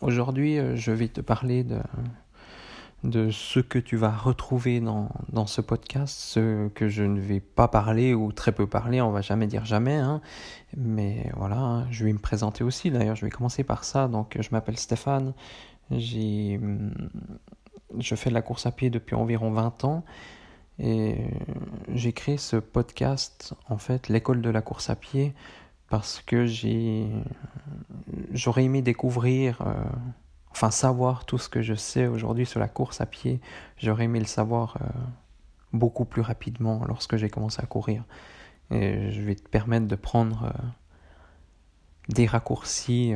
aujourd'hui euh, je vais te parler de, de ce que tu vas retrouver dans, dans, ce podcast, ce que je ne vais pas parler ou très peu parler, on va jamais dire jamais, hein. mais voilà, je vais me présenter aussi. D'ailleurs, je vais commencer par ça, donc je m'appelle Stéphane, j'ai, je fais de la course à pied depuis environ 20 ans, et j'ai créé ce podcast, en fait, l'école de la course à pied, parce que j'ai j'aurais aimé découvrir euh, enfin savoir tout ce que je sais aujourd'hui sur la course à pied. J'aurais aimé le savoir euh, beaucoup plus rapidement lorsque j'ai commencé à courir. Et je vais te permettre de prendre euh, des raccourcis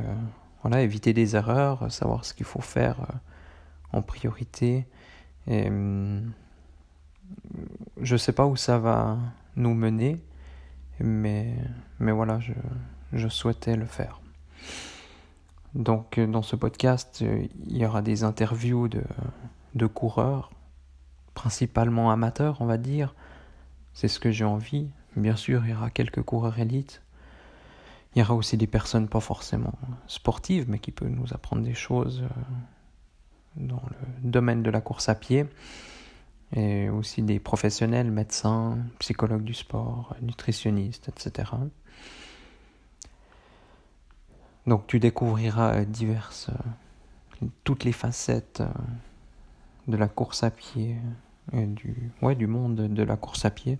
voilà éviter des erreurs savoir ce qu'il faut faire en priorité. Et hum, je sais pas où ça va nous mener mais, mais voilà, je, je souhaitais le faire. Donc euh, dans ce podcast, euh, il y aura des interviews de, coureurs, principalement amateurs, on va dire. C'est ce que j'ai envie. Bien sûr, il y aura quelques coureurs élites. Il y aura aussi des personnes pas forcément sportives, mais qui peuvent nous apprendre des choses euh, dans le domaine de la course à pied et aussi des professionnels, médecins, psychologues du sport, nutritionnistes, etc. Donc tu découvriras euh, diverses, euh, toutes les facettes euh, de la course à pied, du, du monde de la course à pied.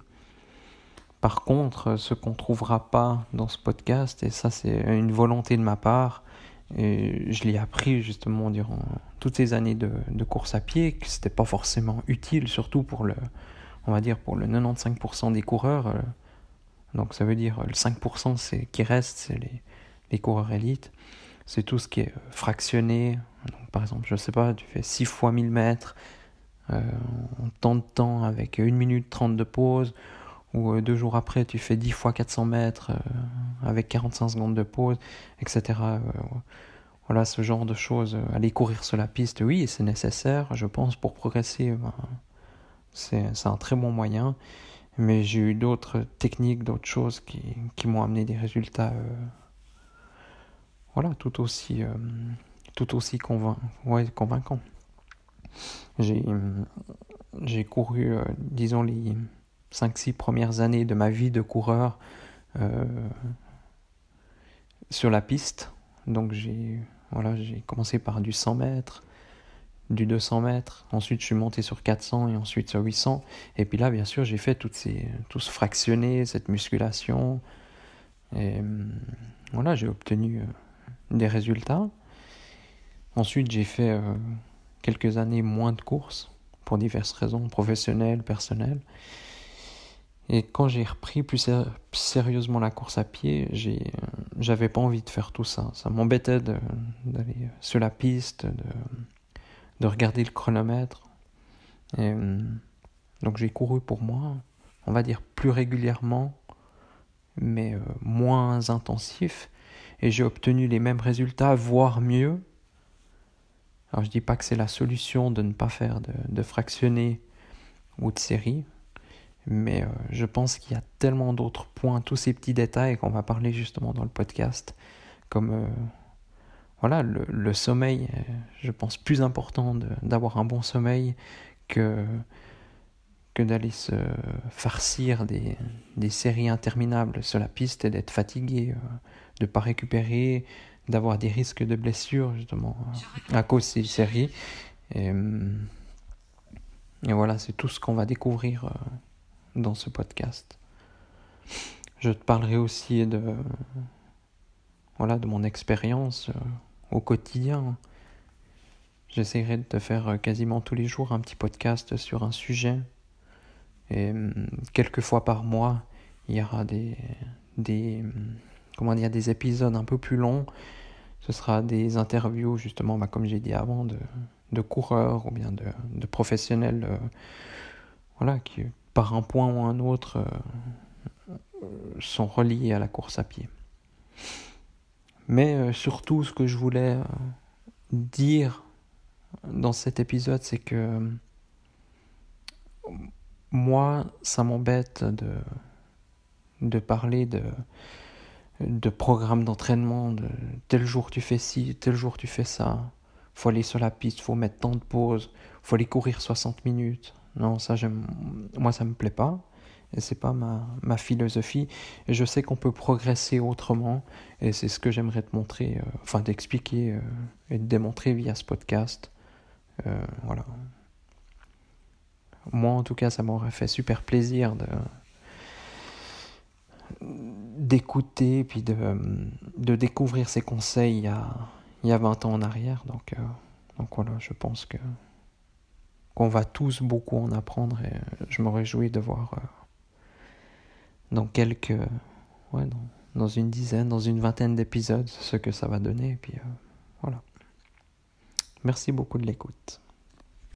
Par contre, ce qu'on trouvera pas dans ce podcast, et ça c'est une volonté de ma part, et je l'ai appris justement durant toutes ces années de, de course à pied, que c'était pas forcément utile, surtout pour le, on va dire pour le 95% des coureurs. Donc ça veut dire le 5% c'est qui reste, c'est les, les coureurs élites. C'est tout ce qui est fractionné. Donc, par exemple, je sais pas, tu fais 6 fois 1000 mètres euh, en temps de temps avec 1 minute 30 de pause ou euh, deux jours après tu fais 10 fois 400 mètres euh, avec 45 secondes de pause, etc. Euh, voilà ce genre de choses. Aller courir sur la piste, oui, c'est nécessaire, je pense, pour progresser. Ben, c'est un très bon moyen. Mais j'ai eu d'autres techniques, d'autres choses qui m'ont amené des résultats voilà, tout aussi, tout aussi convain ouais, convaincants. J'ai couru, disons, les 5-6 premières années de ma vie de coureur euh, sur la piste. Donc j'ai commencé par du 100 mètres, du 200 mètres, ensuite je suis monté sur 400 et ensuite sur 800. Et puis là, bien sûr, j'ai fait toutes ces, tout ce fractionné, cette musculation. Et voilà, j'ai obtenu euh, des résultats. Ensuite, j'ai fait euh, quelques années moins de courses pour diverses raisons professionnelles, personnelles. Et quand j'ai repris plus sérieusement la course à pied, j'ai, j'avais pas envie de faire tout ça. Ça m'embêtait d'aller sur la piste, de, de regarder le chronomètre. Donc j'ai couru pour moi, on va dire plus régulièrement, mais euh, moins intensif. Et j'ai obtenu les mêmes résultats, voire mieux. Alors je dis pas que c'est la solution de ne pas faire de, de fractionné ou de série, mais euh, je pense qu'il y a tellement d'autres points, tous ces petits détails qu'on va parler justement dans le podcast, comme euh, voilà, le, le, sommeil, je pense plus important d'avoir un bon sommeil que, que d'aller se farcir des, des, séries interminables sur la piste et d'être fatigué, euh, de ne pas récupérer, d'avoir des risques de blessures justement à cause de ces séries. Et, et voilà, c'est tout ce qu'on va découvrir dans ce podcast. Je te parlerai aussi de, voilà, de mon expérience euh, au quotidien. J'essaierai de te faire euh, quasiment tous les jours un petit podcast sur un sujet. Et hum, quelques fois par mois, il y aura des, des, hum, comment dire, des épisodes un peu plus longs ce sera des interviews, justement, bah, comme j'ai dit avant, de, coureurs ou bien de, professionnels euh, voilà, qui, par un point ou un autre, euh, sont reliés à la course à pied. Mais euh, surtout, ce que je voulais dire dans cet épisode, c'est que moi, ça m'embête de parler de, de programme d'entraînement, de tel jour tu fais ci, tel jour tu fais ça. Faut aller sur la piste, faut mettre tant de pauses, faut aller courir 60 minutes. Non, ça j'aime moi ça me plaît pas et c'est pas ma, ma philosophie et je sais qu'on peut progresser autrement et c'est ce que j'aimerais te montrer euh, enfin d'expliquer euh, et de démontrer via ce podcast. Euh, voilà. Moi en tout cas, ça m'aurait fait super plaisir de d'écouter et puis de, de découvrir ces conseils il y a, il y a 20 ans en arrière. Donc, euh, donc voilà, je pense que qu'on va tous beaucoup en apprendre et je me réjouis de voir euh, dans quelques, ouais, dans, une dizaine, dans une vingtaine d'épisodes ce que ça va donner. Et puis euh, voilà. Merci beaucoup de l'écoute.